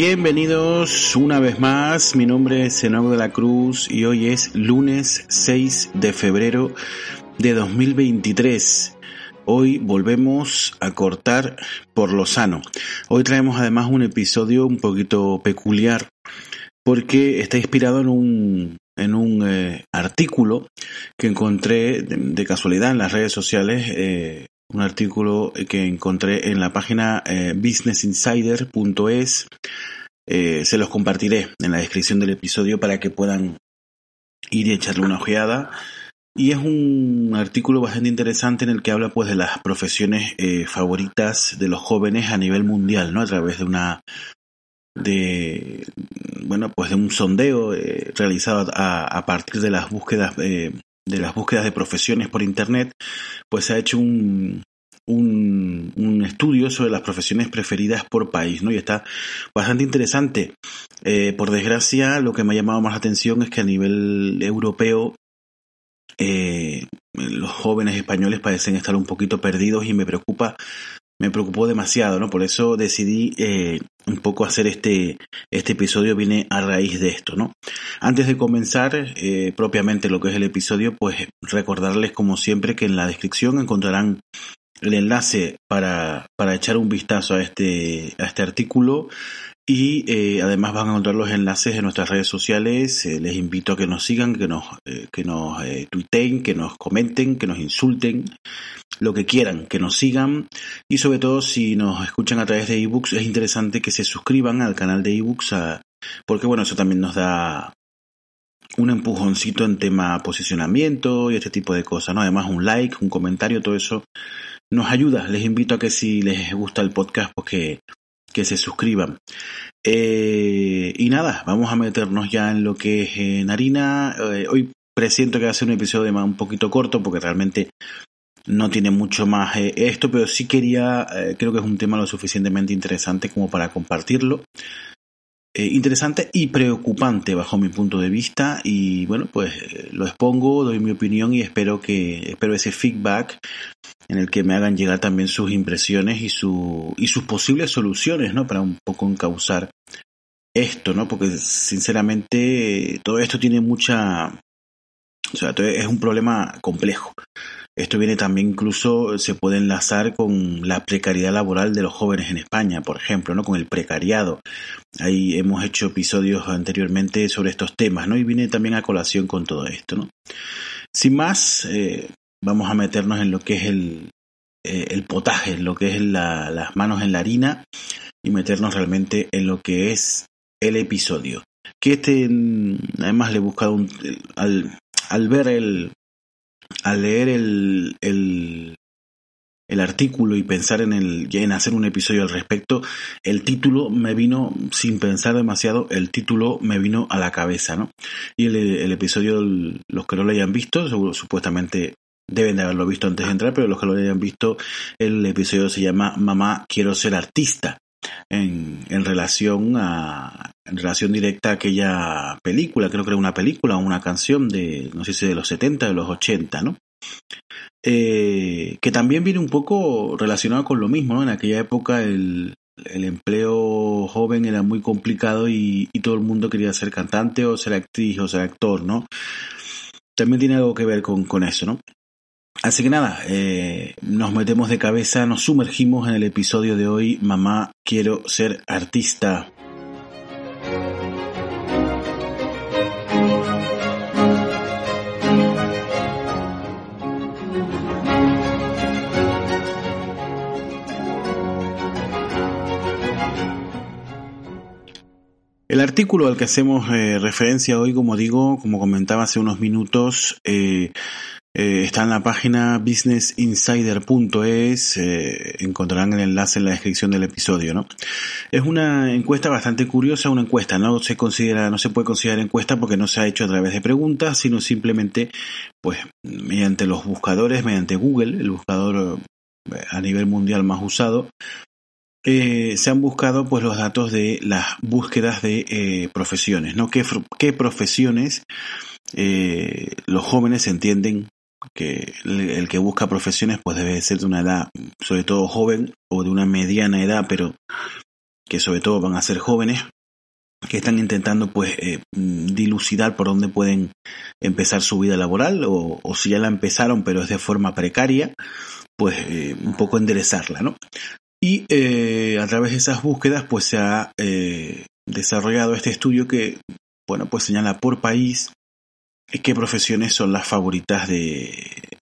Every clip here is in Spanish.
Bienvenidos una vez más, mi nombre es Enoch de la Cruz y hoy es lunes 6 de febrero de 2023. Hoy volvemos a cortar por lo sano. Hoy traemos además un episodio un poquito peculiar porque está inspirado en un, en un eh, artículo que encontré de, casualidad en las redes sociales eh, un artículo que encontré en la página eh, businessinsider.es. Eh, se los compartiré en la descripción del episodio para que puedan ir y echarle una ojeada. Y es un artículo bastante interesante en el que habla pues de las profesiones eh, favoritas de los jóvenes a nivel mundial, ¿no? A través de una de bueno pues de un sondeo realizado a, a, partir de las búsquedas de las búsquedas de profesiones por Internet, pues se ha hecho un, un, estudio sobre las profesiones preferidas por país, ¿no? Y está bastante interesante. Eh, por desgracia, lo que me ha llamado más la atención es que a nivel europeo eh, los jóvenes españoles parecen estar un poquito perdidos y me preocupa me preocupó demasiado, ¿no? Por eso decidí eh, un poco hacer este, este episodio, viene a raíz de esto, ¿no? Antes de comenzar eh, propiamente lo que es el episodio, pues recordarles como siempre que en la descripción encontrarán el enlace para, para echar un vistazo a este, a este artículo y eh, además van a encontrar los enlaces en nuestras redes sociales. Eh, les invito a que nos sigan, que nos, eh, que nos tuiteen, que nos comenten, que nos insulten, lo que quieran, que nos sigan. Y sobre todo, si nos escuchan a través de ebooks, es interesante que se suscriban al canal de ebooks, porque bueno, eso también nos da un empujoncito en tema posicionamiento y este tipo de cosas, ¿no? Además, un like, un comentario, todo eso nos ayuda. Les invito a que si les gusta el podcast, pues que se suscriban. Eh, y nada, vamos a meternos ya en lo que es en harina. Eh, hoy presiento que va a ser un episodio más un poquito corto porque realmente no tiene mucho más eh, esto, pero sí quería, creo que es un tema lo suficientemente interesante como para compartirlo. interesante y preocupante bajo mi punto de vista y bueno pues lo expongo, doy mi opinión y espero que espero ese feedback en el que me hagan llegar también sus impresiones y, su, y sus posibles soluciones, ¿no? Para un poco encauzar esto, ¿no? Porque sinceramente todo esto tiene mucha... O sea, es un problema complejo. Esto viene también incluso, se puede enlazar con la precariedad laboral de los jóvenes en España, por ejemplo, ¿no? Con el precariado. Ahí hemos hecho episodios anteriormente sobre estos temas, ¿no? Y viene también a colación con todo esto, ¿no? Sin más, eh, vamos a meternos en lo que es el, eh, el potaje, en lo que es las manos en la harina y meternos realmente en lo que es el episodio. Que este, además le he buscado un, al, al ver el, al leer el, el, artículo y pensar en el en hacer un episodio al respecto, el título me vino sin pensar demasiado, el título me vino a la cabeza, ¿no? Y el, el episodio, los que no lo hayan visto, supuestamente deben de haberlo visto antes de entrar, pero los que lo hayan visto, el episodio se llama Mamá, quiero ser artista. En, relación a en relación directa a aquella película, creo que era una película o una canción de, no sé si de los 70, de los 80, ¿no? Eh, que también viene un poco relacionado con lo mismo, ¿no? En aquella época el, el empleo joven era muy complicado y, y, todo el mundo quería ser cantante o ser actriz o ser actor, ¿no? También tiene algo que ver con, con eso, ¿no? Así que nada, eh, nos metemos de cabeza, nos sumergimos en el episodio de hoy, Mamá, quiero ser artista. El artículo al que hacemos eh, referencia hoy, como digo, como comentaba hace unos minutos, eh, eh, está en la página businessinsider.es, eh, encontrarán el enlace en la descripción del episodio, ¿no? Es una encuesta bastante curiosa, una encuesta, no se considera, no se puede considerar encuesta porque no se ha hecho a través de preguntas, sino simplemente, pues, mediante los buscadores, mediante Google, el buscador eh, a nivel mundial más usado, se han buscado pues los datos de las búsquedas de profesiones, ¿no? ¿Qué, qué profesiones los jóvenes entienden que el que busca profesiones pues debe ser de una edad sobre todo joven o de una mediana edad pero que sobre todo van a ser jóvenes, que están intentando pues eh, dilucidar por dónde pueden empezar su vida laboral o, si ya la empezaron pero es de forma precaria, pues eh, un poco enderezarla, ¿no? Y eh, a través de esas búsquedas pues se ha desarrollado este estudio que, bueno, pues señala por país qué profesiones son las favoritas de,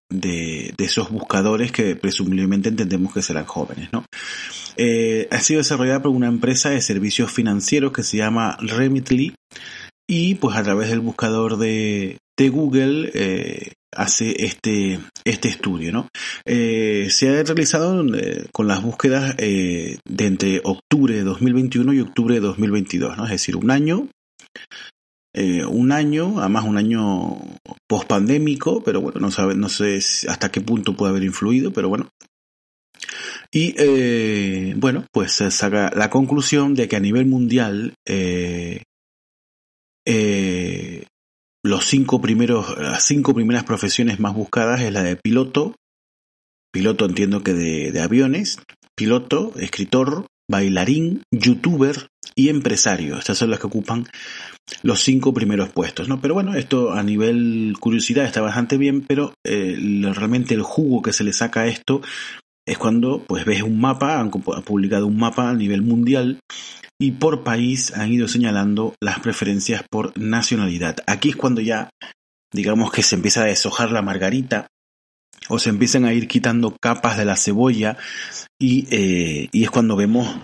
esos buscadores que presumiblemente entendemos que serán jóvenes, ¿no? Eh, ha sido desarrollada por una empresa de servicios financieros que se llama Remitly y pues a través del buscador de, Google eh, hace este, este estudio. ¿no? Eh, se ha realizado con las búsquedas de entre octubre de 2021 y octubre de 2022, ¿no? es decir, un año eh, un año, además un año post-pandémico, pero bueno, no, sabe, no sé hasta qué punto puede haber influido, pero bueno. Y eh, bueno, pues se saca la conclusión de que a nivel mundial eh, los cinco primeros, las cinco primeras profesiones más buscadas es la de piloto, piloto entiendo que de, de aviones, piloto, escritor, bailarín, youtuber y empresario. Estas son las que ocupan los cinco primeros puestos, ¿no? Pero bueno, esto a nivel curiosidad está bastante bien, pero eh, realmente el jugo que se le saca a esto es cuando pues ves un mapa, han publicado un mapa a nivel mundial y por país han ido señalando las preferencias por nacionalidad. Aquí es cuando ya digamos que se empieza a deshojar la margarita o se empiezan a ir quitando capas de la cebolla y, eh, y es cuando vemos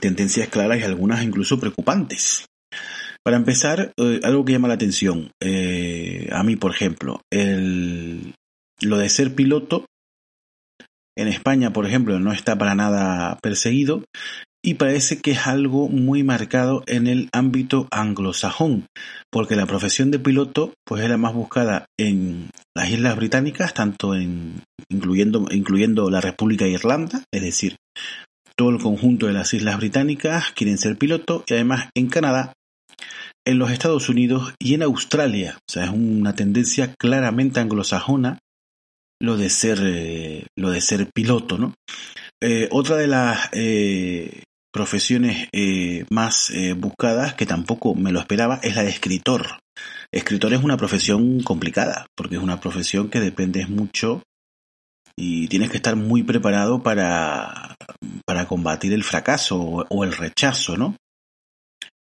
tendencias claras y algunas incluso preocupantes. Para empezar, eh, algo que llama la atención, eh, a mí por ejemplo, lo de ser piloto, en España por ejemplo no está para nada perseguido y parece que es algo muy marcado en el ámbito anglosajón, porque la profesión de piloto pues es la más buscada en las Islas Británicas, tanto en incluyendo, incluyendo la República de Irlanda, es decir, todo el conjunto de las Islas Británicas quieren ser piloto y además en Canadá en los Estados Unidos y en Australia. O sea, es una tendencia claramente anglosajona lo de ser, eh, lo de ser piloto, ¿no? Eh, otra de las eh, profesiones más buscadas, que tampoco me lo esperaba, es la de escritor. Escritor es una profesión complicada, porque es una profesión que dependes mucho y tienes que estar muy preparado para, para combatir el fracaso o el rechazo, ¿no?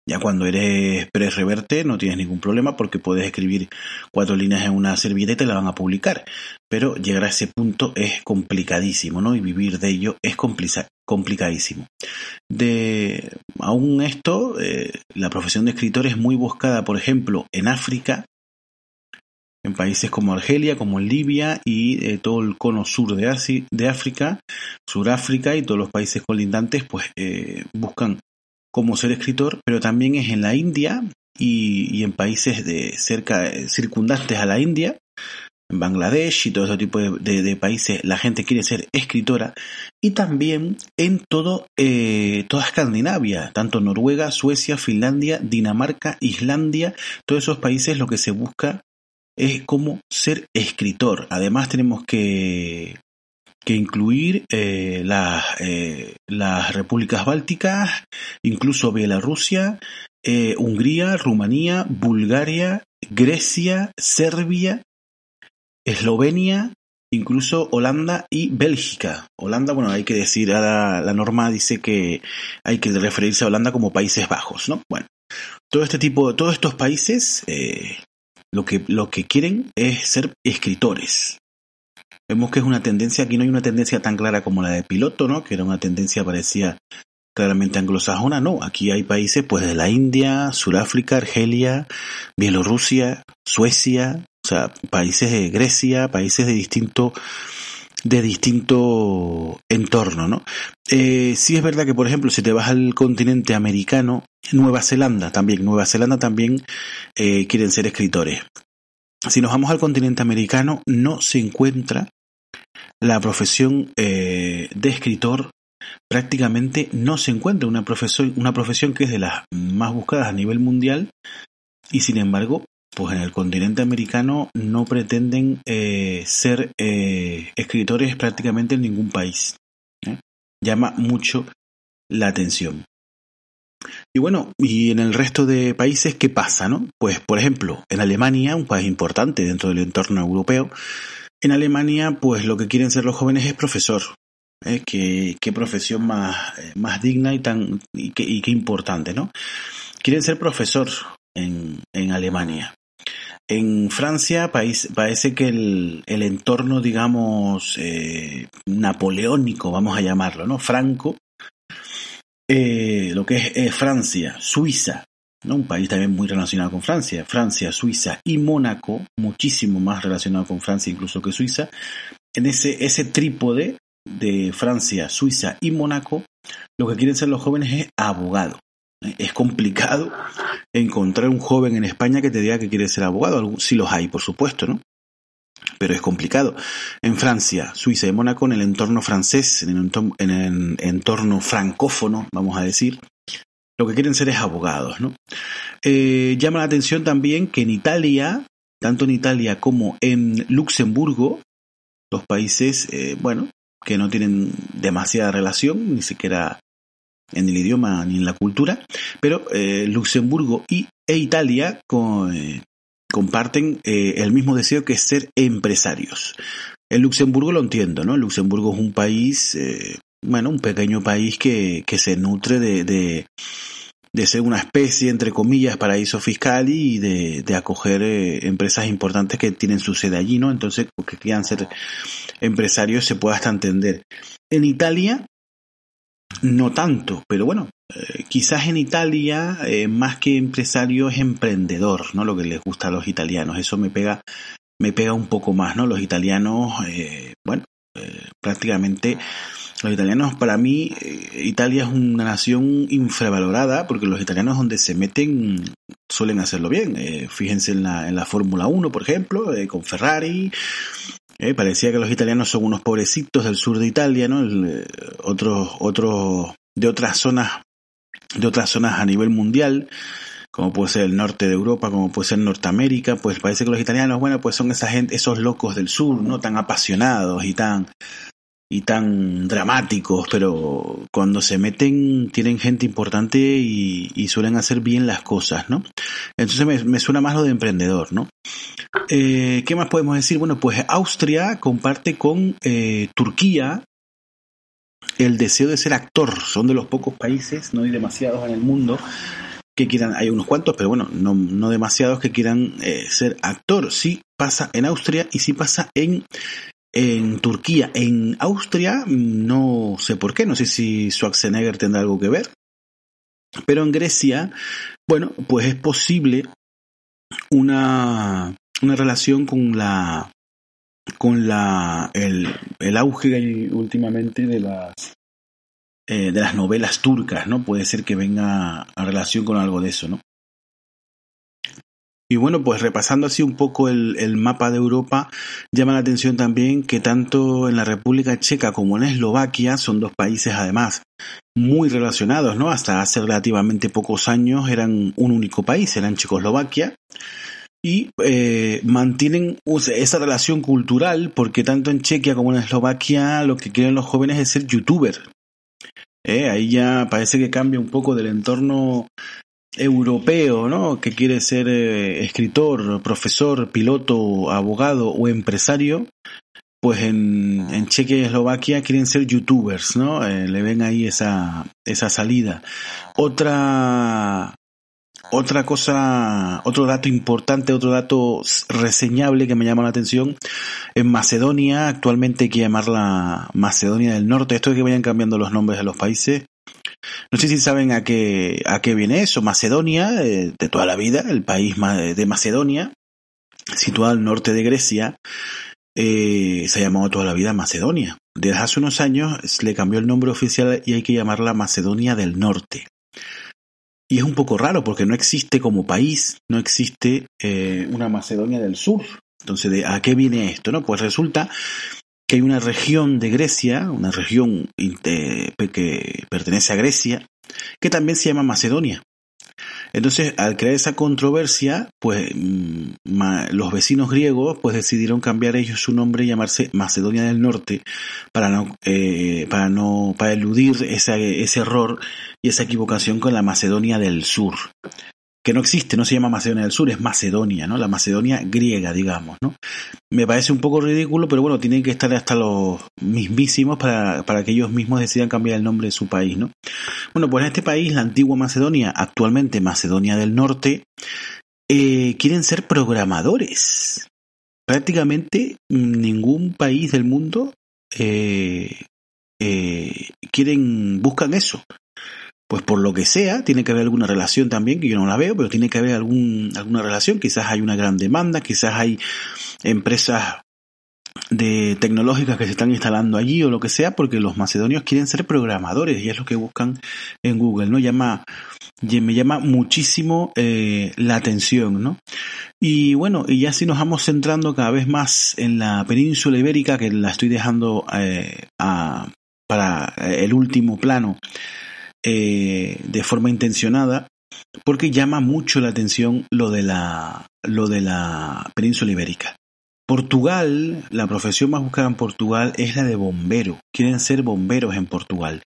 Ya cuando eres press reverte no tienes ningún problema porque puedes escribir cuatro líneas en una servilleta y la van a publicar. Pero llegar a ese punto es complicadísimo, ¿no? Y vivir de ello es complicadísimo. De aún esto, eh, la profesión de escritor es muy buscada, por ejemplo, en África, en países como Argelia, como Libia y eh, todo el cono sur de, de África, Suráfrica y todos los países colindantes, pues eh, buscan como ser escritor, pero también es en la India y, en países de cerca circundantes a la India, en Bangladesh y todo ese tipo de, países la gente quiere ser escritora y también en todo eh, toda Escandinavia, tanto Noruega, Suecia, Finlandia, Dinamarca, Islandia, todos esos países lo que se busca es como ser escritor. Además tenemos que que incluir eh, las, eh, las repúblicas bálticas, incluso Bielorrusia, eh, Hungría, Rumanía, Bulgaria, Grecia, Serbia, Eslovenia, incluso Holanda y Bélgica. Holanda, bueno, hay que decir, ahora la norma dice que hay que referirse a Holanda como Países Bajos, ¿no? Bueno, todo este tipo, todos estos países, lo que, lo que quieren es ser escritores. Vemos que es una tendencia, aquí no hay una tendencia tan clara como la de piloto, ¿no? Que era una tendencia parecía claramente anglosajona, no, aquí hay países pues de la India, Sudáfrica, Argelia, Bielorrusia, Suecia, o sea, países de Grecia, países de distinto de distinto entorno, ¿no? Eh, sí es verdad que, por ejemplo, si te vas al continente americano, Nueva Zelanda también, Nueva Zelanda también eh, quieren ser escritores. Si nos vamos al continente americano, no se encuentra la profesión eh, de escritor prácticamente no se encuentra una profesión, una profesión que es de las más buscadas a nivel mundial y sin embargo, pues en el continente americano no pretenden eh, ser eh, escritores prácticamente en ningún país. Llama mucho la atención. Y bueno, y en el resto de países, ¿qué pasa, no? Pues, por ejemplo, en Alemania, un país importante dentro del entorno europeo, en Alemania, pues lo que quieren ser los jóvenes es profesor. ¿eh? ¿Qué, qué, profesión más, eh, más digna y tan y qué, y qué importante, ¿no? Quieren ser profesor en, en Alemania. En Francia país, parece que el, el entorno, digamos, eh, napoleónico, vamos a llamarlo, ¿no? Franco, eh, lo que es eh, Francia, Suiza, ¿no? un país también muy relacionado con Francia, Francia, Suiza y Mónaco, muchísimo más relacionado con Francia incluso que Suiza, en ese, ese trípode de Francia, Suiza y Mónaco, lo que quieren ser los jóvenes es abogado. Es complicado encontrar un joven en España que te diga que quiere ser abogado. Si los hay, por supuesto, ¿no? Pero es complicado. En Francia, Suiza y Mónaco, en el entorno francés, en el entorno, francófono, vamos a decir, lo que quieren ser es abogados, ¿no? Eh, llama la atención también que en Italia, tanto en Italia como en Luxemburgo, los países, eh, bueno, que no tienen demasiada relación, ni siquiera en el idioma ni en la cultura, pero eh, Luxemburgo y, e Italia con, comparten eh, el mismo deseo que ser empresarios. En Luxemburgo lo entiendo, ¿no? Luxemburgo es un país, eh, bueno, un pequeño país que, que se nutre de, de, ser una especie, entre comillas, paraíso fiscal y de, acoger eh, empresas importantes que tienen su sede allí, ¿no? Entonces, porque quieran ser empresarios se puede hasta entender. En Italia, no tanto, pero bueno, eh, quizás en Italia, eh, más que empresario, es emprendedor, ¿no? Lo que les gusta a los italianos. Eso me pega, me pega un poco más, ¿no? Los italianos, eh, bueno, prácticamente los italianos, para mí, Italia es una nación infravalorada porque los italianos donde se meten suelen hacerlo bien. fíjense en la, en la Fórmula 1, por ejemplo, con Ferrari. Parecía que los italianos son unos pobrecitos del sur de Italia, ¿no? otros, otros de otras zonas de otras zonas a nivel mundial, como puede ser el norte de Europa, como puede ser Norteamérica, pues parece que los italianos, bueno, pues son esa gente, esos locos del sur, ¿no? Tan apasionados y tan y tan dramáticos, pero cuando se meten tienen gente importante y, suelen hacer bien las cosas, ¿no? Entonces me, suena más lo de emprendedor, ¿no? Eh, ¿Qué más podemos decir? Bueno, pues Austria comparte con eh, Turquía el deseo de ser actor. Son de los pocos países, no hay demasiados en el mundo, que quieran, hay unos cuantos, pero bueno, no, no demasiados que quieran eh, ser actor. Sí pasa en Austria y sí pasa en, en Turquía. En Austria no sé por qué, no sé si Schwarzenegger tendrá algo que ver. Pero en Grecia, bueno, pues es posible una, una relación con la con la, el, el auge últimamente de las, eh, de las novelas turcas, ¿no? Puede ser que venga a relación con algo de eso, ¿no? Y bueno, pues repasando así un poco el, mapa de Europa, llama la atención también que tanto en la República Checa como en Eslovaquia son dos países además muy relacionados, ¿no? Hasta hace relativamente pocos años eran un único país, eran Checoslovaquia y eh, mantienen esa relación cultural porque tanto en Chequia como en Eslovaquia lo que quieren los jóvenes es ser youtuber. Eh, ahí ya parece que cambia un poco del entorno europeo, ¿no? Que quiere ser eh, escritor, profesor, piloto, abogado o empresario. Pues en, en Chequia y Eslovaquia quieren ser youtubers, ¿no? Eh, le ven ahí esa, esa salida. Otra otra cosa, otro dato importante, otro dato reseñable que me llama la atención, en Macedonia, actualmente hay que llamarla Macedonia del Norte, esto es que vayan cambiando los nombres de los países. No sé si saben a qué, a qué viene eso. Macedonia, eh, de toda la vida, el país de Macedonia, situado al norte de Grecia, eh, se ha llamado toda la vida Macedonia. Desde hace unos años le cambió el nombre oficial y hay que llamarla Macedonia del Norte. Y es un poco raro porque no existe como país, no existe eh, una Macedonia del Sur. Entonces, ¿de ¿a qué viene esto? No? Pues resulta que hay una región de Grecia, una región que pertenece a Grecia, que también se llama Macedonia. Entonces, al crear esa controversia, pues mm, los vecinos griegos pues decidieron cambiar ellos su nombre y llamarse Macedonia del Norte para no, eh, para no, para eludir ese error y esa equivocación con la Macedonia del Sur, que no existe, no se llama Macedonia del Sur, es Macedonia, ¿no? La Macedonia griega, digamos, ¿no? Me parece un poco ridículo, pero bueno, tienen que estar hasta los mismísimos para, para que ellos mismos decidan cambiar el nombre de su país, ¿no? Bueno, pues en este país, la antigua Macedonia, actualmente Macedonia del Norte, eh, quieren ser programadores. Prácticamente ningún país del mundo eh, eh, quieren, buscan eso. Pues por lo que sea, tiene que haber alguna relación también, que yo no la veo, pero tiene que haber algún, alguna relación. Quizás hay una gran demanda, quizás hay empresas de tecnológicas que se están instalando allí o lo que sea, porque los macedonios quieren ser programadores y es lo que buscan en Google, ¿no? Llama, me llama muchísimo eh, la atención, ¿no? Y bueno, y ya si nos vamos centrando cada vez más en la península ibérica, que la estoy dejando eh, para el último plano eh, de forma intencionada, porque llama mucho la atención lo de la, lo de la península ibérica. Portugal, la profesión más buscada en Portugal es la de bombero. Quieren ser bomberos en Portugal.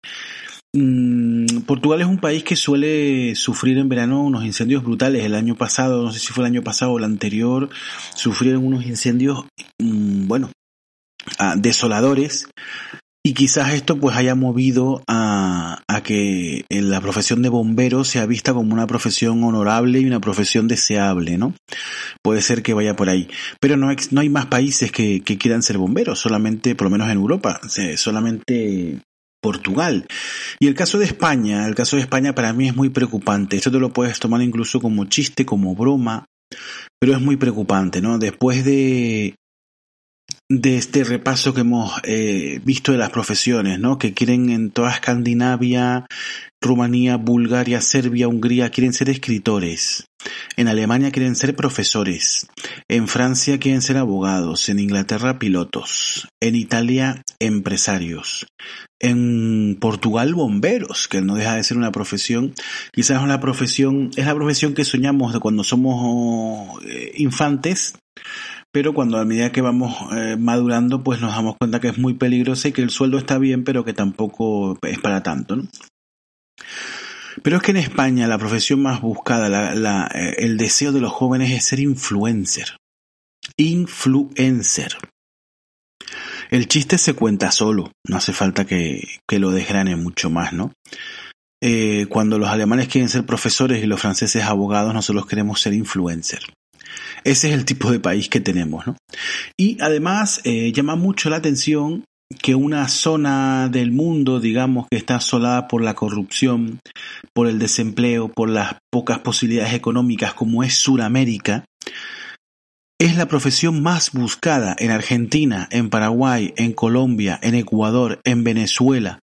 Mm, Portugal es un país que suele sufrir en verano unos incendios brutales. El año pasado, no sé si fue el año pasado o el anterior, sufrieron unos incendios, mm, bueno, ah, desoladores y quizás esto pues haya movido a, a que la profesión de bombero sea vista como una profesión honorable y una profesión deseable, ¿no? Puede ser que vaya por ahí. Pero no, no hay más países que, que quieran ser bomberos, solamente, por lo menos en Europa, solamente Portugal. Y el caso de España, el caso de España para mí es muy preocupante. Esto te lo puedes tomar incluso como chiste, como broma, pero es muy preocupante, ¿no? Después de de este repaso que hemos eh, visto de las profesiones, ¿no? Que quieren en toda Escandinavia, Rumanía, Bulgaria, Serbia, Hungría, quieren ser escritores. En Alemania quieren ser profesores. En Francia quieren ser abogados. En Inglaterra pilotos. En Italia empresarios. En Portugal bomberos, que no deja de ser una profesión. Quizás una profesión, es la profesión que soñamos de cuando somos eh, infantes pero cuando a medida que vamos eh, madurando, pues nos damos cuenta que es muy peligroso y que el sueldo está bien, pero que tampoco es para tanto, ¿no? Pero es que en España la profesión más buscada, eh, el deseo de los jóvenes es ser influencer. Influencer. El chiste se cuenta solo, no hace falta que, que lo desgrane mucho más, ¿no? Eh, cuando los alemanes quieren ser profesores y los franceses abogados, nosotros queremos ser influencer. Ese es el tipo de país que tenemos, ¿no? Y además eh, llama mucho la atención que una zona del mundo, digamos, que está asolada por la corrupción, por el desempleo, por las pocas posibilidades económicas como es Sudamérica, es la profesión más buscada en Argentina, en Paraguay, en Colombia, en Ecuador, en Venezuela.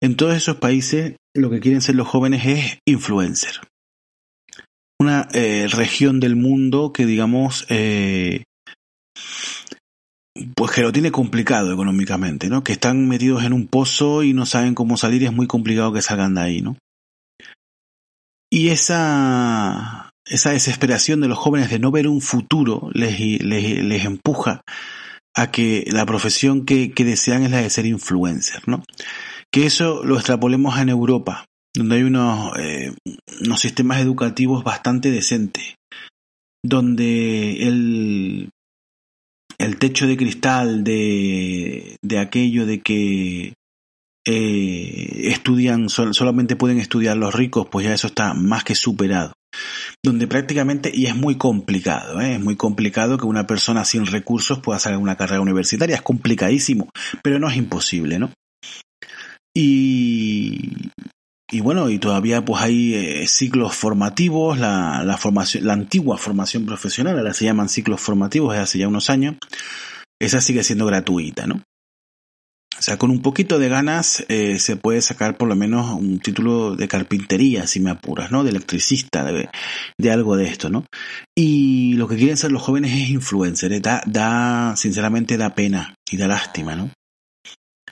En todos esos países lo que quieren ser los jóvenes es influencer una eh, región del mundo que digamos eh, pues que lo tiene complicado económicamente, ¿no? Que están metidos en un pozo y no saben cómo salir y es muy complicado que salgan de ahí, ¿no? Y esa, esa desesperación de los jóvenes de no ver un futuro les, les, empuja a que la profesión que, que, desean es la de ser influencer, ¿no? Que eso lo extrapolemos en Europa donde hay unos, eh, unos sistemas educativos bastante decentes, donde el, el techo de cristal de, de aquello de que eh, estudian, solamente pueden estudiar los ricos, pues ya eso está más que superado. Donde prácticamente, y es muy complicado, ¿eh? es muy complicado que una persona sin recursos pueda hacer una carrera universitaria, es complicadísimo, pero no es imposible, ¿no? Y, y bueno, y todavía pues hay eh, ciclos formativos, la, la, formación, la antigua formación profesional, ahora se llaman ciclos formativos desde hace ya unos años, esa sigue siendo gratuita, ¿no? O sea, con un poquito de ganas eh, se puede sacar por lo menos un título de carpintería, si me apuras, ¿no? De electricista, de, de algo de esto, ¿no? Y lo que quieren ser los jóvenes es influencer, ¿eh? da, da, sinceramente da pena y da lástima, ¿no?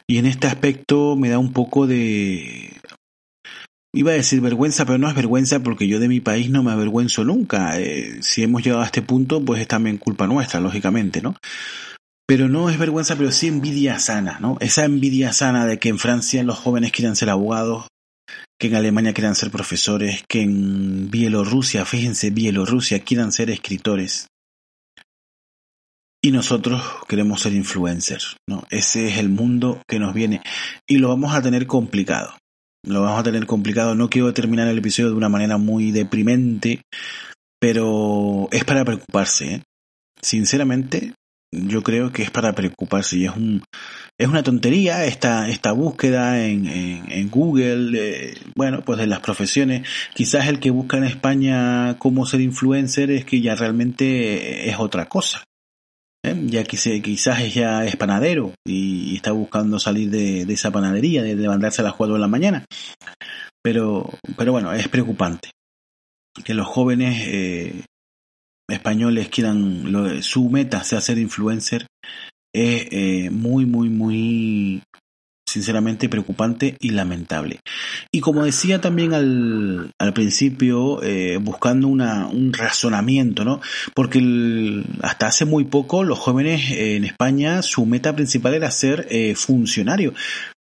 Y en este aspecto me da un poco de Iba a decir vergüenza, pero no es vergüenza porque yo de mi país no me avergüenzo nunca. Eh, si hemos llegado a este punto, pues es también culpa nuestra, lógicamente, ¿no? Pero no es vergüenza, pero sí envidia sana, ¿no? Esa envidia sana de que en Francia los jóvenes quieran ser abogados, que en Alemania quieran ser profesores, que en Bielorrusia, fíjense, Bielorrusia quieran ser escritores. Y nosotros queremos ser influencers, ¿no? Ese es el mundo que nos viene. Y lo vamos a tener complicado. Lo vamos a tener complicado. No quiero terminar el episodio de una manera muy deprimente, pero es para preocuparse. ¿eh? Sinceramente, yo creo que es para preocuparse y es un es una tontería esta esta búsqueda en, en, Google eh, bueno pues de las profesiones quizás el que busca en España cómo ser influencer es que ya realmente es otra cosa ¿eh? ya que quizás ya es panadero y, está buscando salir de, esa panadería de levantarse a las 4 de la mañana pero pero bueno es preocupante que los jóvenes eh, españoles quieran, su meta sea ser influencer, es eh, muy, muy, muy sinceramente preocupante y lamentable. Y como decía también al, al principio, eh, buscando una, un razonamiento, ¿no? Porque hasta hace muy poco los jóvenes en España, su meta principal era ser eh, funcionario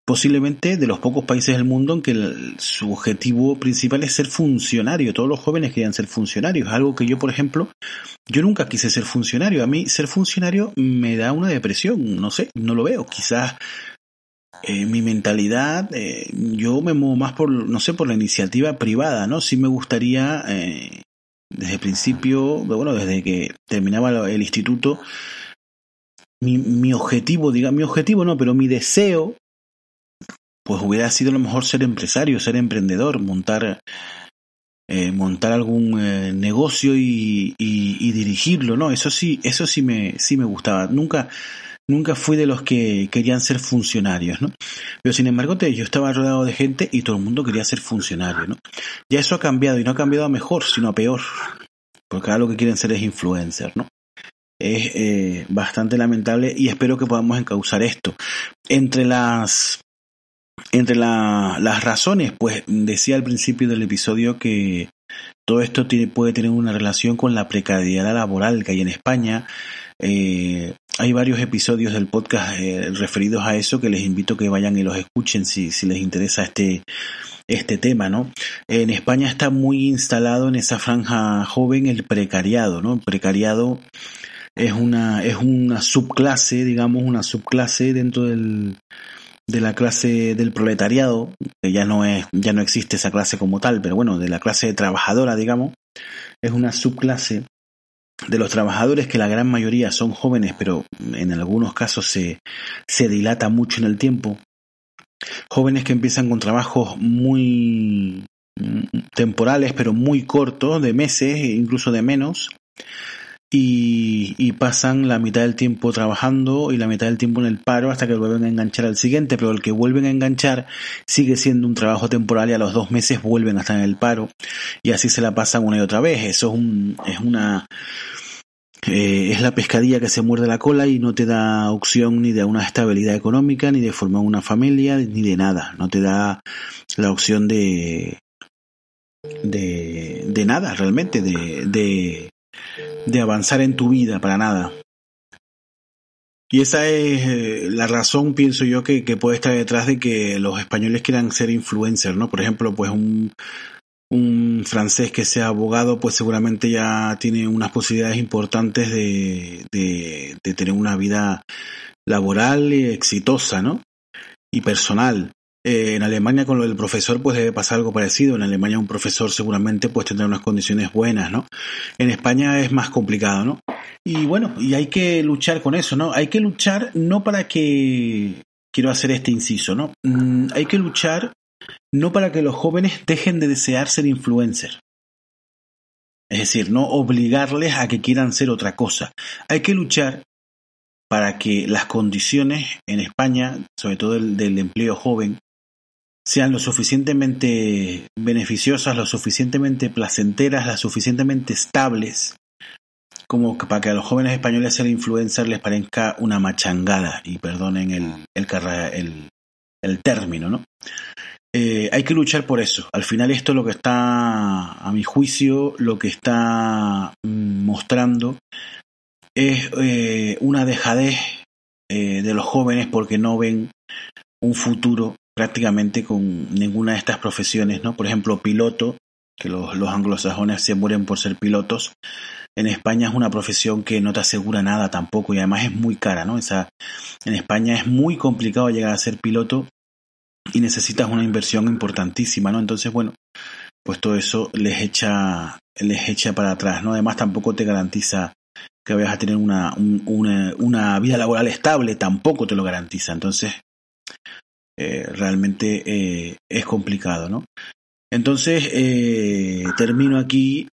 posiblemente de los pocos países del mundo en que su objetivo principal es ser funcionario. Todos los jóvenes querían ser funcionarios. Algo que yo, por ejemplo, yo nunca quise ser funcionario. A mí ser funcionario me da una depresión. No sé, no lo veo. Quizás eh, mi mentalidad, eh, yo me muevo más por, no sé, por la iniciativa privada, ¿no? Sí me gustaría, eh, desde el principio, bueno, desde que terminaba el instituto, mi, mi objetivo, diga, mi objetivo no, pero mi deseo pues hubiera sido lo mejor ser empresario, ser emprendedor, montar, eh, montar algún eh, negocio y, dirigirlo, ¿no? Eso sí, eso sí me, sí me gustaba. Nunca, nunca fui de los que querían ser funcionarios, ¿no? Pero sin embargo, yo estaba rodeado de gente y todo el mundo quería ser funcionario, ¿no? Ya eso ha cambiado y no ha cambiado a mejor, sino a peor. Porque ahora lo que quieren ser es influencer, ¿no? Es eh, bastante lamentable y espero que podamos encauzar esto. Entre las entre las razones, pues decía al principio del episodio que todo esto tiene, puede tener una relación con la precariedad laboral que hay en España. Eh, hay varios episodios del podcast eh, referidos a eso que les invito a que vayan y los escuchen si, si les interesa este, este tema, ¿no? En España está muy instalado en esa franja joven el precariado, ¿no? El precariado es una, es una subclase, digamos, una subclase dentro del, de la clase del proletariado, que ya no es, ya no existe esa clase como tal, pero bueno, de la clase trabajadora, digamos, es una subclase de los trabajadores que la gran mayoría son jóvenes, pero en algunos casos se, se dilata mucho en el tiempo. Jóvenes que empiezan con trabajos muy mm, temporales, pero muy cortos, de meses, incluso de menos, y, pasan la mitad del tiempo trabajando y la mitad del tiempo en el paro hasta que vuelven a enganchar al siguiente, pero el que vuelven a enganchar sigue siendo un trabajo temporal y a los dos meses vuelven a estar en el paro y así se la pasan una y otra vez. Eso es, un, es una... Eh, es la pescadilla que se muerde la cola y no te da opción ni de una estabilidad económica, ni de formar una familia, ni de nada. No te da la opción de, de, de nada realmente, de, de, de avanzar en tu vida, para nada. Y esa es eh, la razón, pienso yo, que, puede estar detrás de que los españoles quieran ser influencers, ¿no? Por ejemplo, pues un, un francés que sea abogado, pues seguramente ya tiene unas posibilidades importantes de, de, tener una vida laboral exitosa, ¿no? Y personal. Eh, en Alemania con lo del profesor pues debe pasar algo parecido. En Alemania un profesor seguramente pues tendrá unas condiciones buenas, ¿no? En España es más complicado, ¿no? Y bueno, y hay que luchar con eso, ¿no? Hay que luchar no para que... Quiero hacer este inciso, ¿no? Mm, hay que luchar no para que los jóvenes dejen de desear ser influencer. Es decir, no obligarles a que quieran ser otra cosa. Hay que luchar para que las condiciones en España, sobre todo el del empleo joven, sean lo suficientemente beneficiosas, lo suficientemente placenteras, lo suficientemente estables, como para que a los jóvenes españoles ser influencer les parezca una machangada, y perdonen el, el, el, término, ¿no? Eh, hay que luchar por eso. Al final esto lo que está, a mi juicio, lo que está mm, mostrando es eh, una dejadez eh, de los jóvenes porque no ven un futuro prácticamente con ninguna de estas profesiones, ¿no? Por ejemplo, piloto, que los, los anglosajones se mueren por ser pilotos. En España es una profesión que no te asegura nada tampoco y además es muy cara, ¿no? En España es muy complicado llegar a ser piloto y necesitas una inversión importantísima, ¿no? Entonces, bueno, pues todo eso les echa, les echa para atrás, ¿no? Además tampoco te garantiza que vayas a tener una, una, una vida laboral estable, tampoco te lo garantiza. Entonces, eh, realmente eh, es complicado, ¿no? Entonces, eh, termino aquí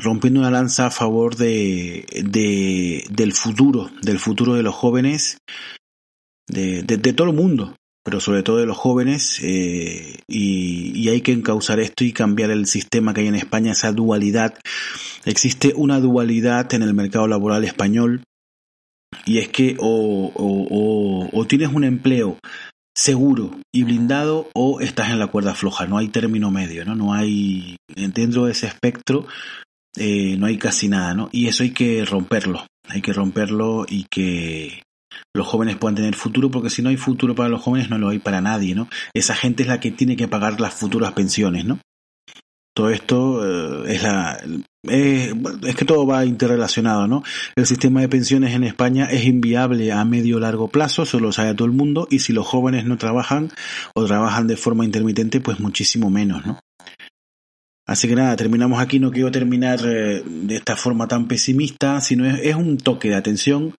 rompiendo una lanza a favor de, de, del futuro, del futuro de los jóvenes, de, de todo el mundo, pero sobre todo de los jóvenes, y, hay que encauzar esto y cambiar el sistema que hay en España, esa dualidad. Existe una dualidad en el mercado laboral español, y es que o, o, tienes un empleo seguro y blindado o estás en la cuerda floja, no hay término medio, ¿no? No hay, dentro de ese espectro, eh, no hay casi nada, ¿no? Y eso hay que romperlo, hay que romperlo y que los jóvenes puedan tener futuro, porque si no hay futuro para los jóvenes no lo hay para nadie, ¿no? Esa gente es la que tiene que pagar las futuras pensiones, ¿no? Todo esto eh, es la es que todo va interrelacionado, ¿no? El sistema de pensiones en España es inviable a medio largo plazo, eso lo sabe todo el mundo, y si los jóvenes no trabajan o trabajan de forma intermitente, pues muchísimo menos, ¿no? Así que nada, terminamos aquí. No quiero terminar eh, de esta forma tan pesimista, sino es un toque de atención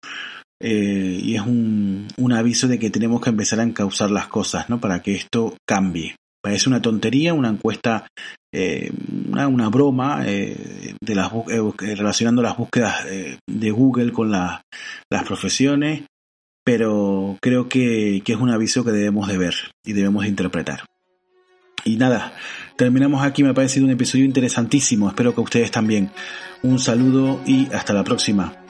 eh, y es un, un, aviso de que tenemos que empezar a encauzar las cosas, ¿no? Para que esto cambie. Parece una tontería, una encuesta, eh, una, una, broma eh, de las eh, relacionando las búsquedas eh, de Google con la, las profesiones, pero creo que, que es un aviso que debemos de ver y debemos de interpretar. Y nada, terminamos aquí, me ha parecido un episodio interesantísimo, espero que ustedes también. Un saludo y hasta la próxima.